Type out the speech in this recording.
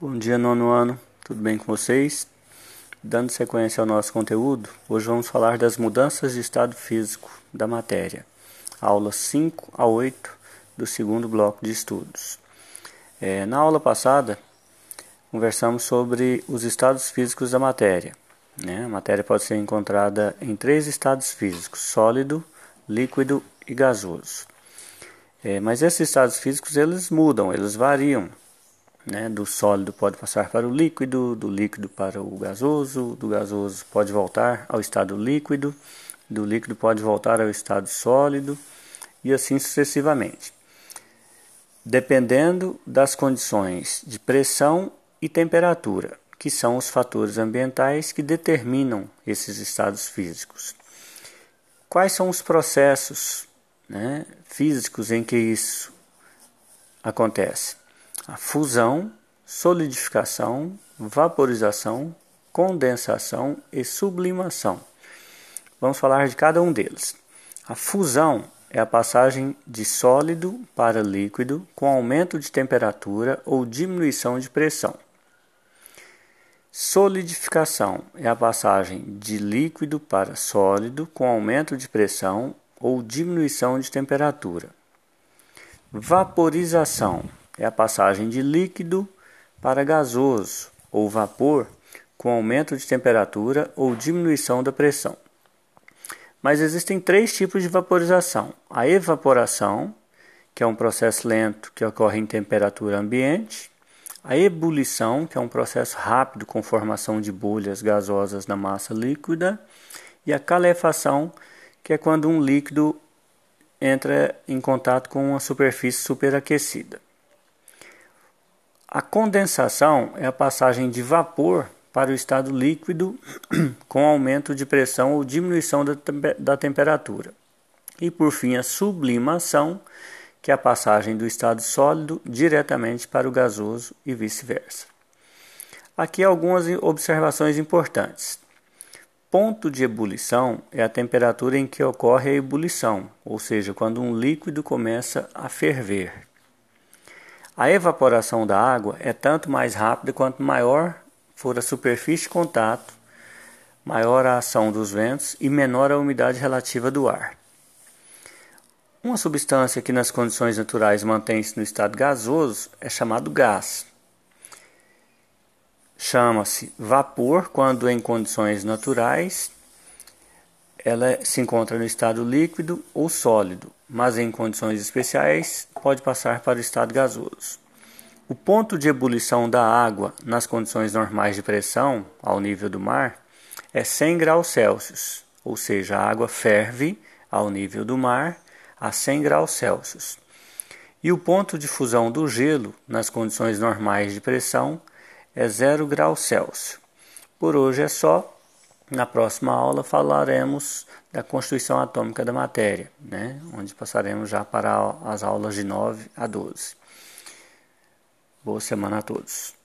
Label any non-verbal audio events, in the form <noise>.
Bom dia, nono ano, tudo bem com vocês? Dando sequência ao nosso conteúdo, hoje vamos falar das mudanças de estado físico da matéria, aulas 5 a 8 do segundo bloco de estudos. É, na aula passada, conversamos sobre os estados físicos da matéria. Né? A matéria pode ser encontrada em três estados físicos: sólido, líquido e gasoso. É, mas esses estados físicos eles mudam, eles variam né, do sólido pode passar para o líquido, do líquido para o gasoso, do gasoso pode voltar ao estado líquido, do líquido pode voltar ao estado sólido e assim sucessivamente. Dependendo das condições de pressão e temperatura, que são os fatores ambientais que determinam esses estados físicos. Quais são os processos né, físicos em que isso acontece? A fusão, solidificação, vaporização, condensação e sublimação. Vamos falar de cada um deles. A fusão é a passagem de sólido para líquido com aumento de temperatura ou diminuição de pressão. Solidificação é a passagem de líquido para sólido com aumento de pressão ou diminuição de temperatura. Vaporização é a passagem de líquido para gasoso ou vapor com aumento de temperatura ou diminuição da pressão. Mas existem três tipos de vaporização: a evaporação, que é um processo lento que ocorre em temperatura ambiente, a ebulição, que é um processo rápido com formação de bolhas gasosas na massa líquida, e a calefação, que é quando um líquido entra em contato com uma superfície superaquecida. A condensação é a passagem de vapor para o estado líquido <clears throat> com aumento de pressão ou diminuição da, da temperatura. E por fim, a sublimação, que é a passagem do estado sólido diretamente para o gasoso e vice-versa. Aqui algumas observações importantes. Ponto de ebulição é a temperatura em que ocorre a ebulição, ou seja, quando um líquido começa a ferver. A evaporação da água é tanto mais rápida quanto maior for a superfície de contato, maior a ação dos ventos e menor a umidade relativa do ar. Uma substância que nas condições naturais mantém-se no estado gasoso é chamado gás. Chama-se vapor quando em condições naturais ela se encontra no estado líquido ou sólido, mas em condições especiais pode passar para o estado gasoso. O ponto de ebulição da água nas condições normais de pressão, ao nível do mar, é 100 graus Celsius, ou seja, a água ferve ao nível do mar a 100 graus Celsius. E o ponto de fusão do gelo nas condições normais de pressão é 0 graus Celsius. Por hoje é só. Na próxima aula falaremos da constituição atômica da matéria, né? onde passaremos já para as aulas de 9 a 12. Boa semana a todos.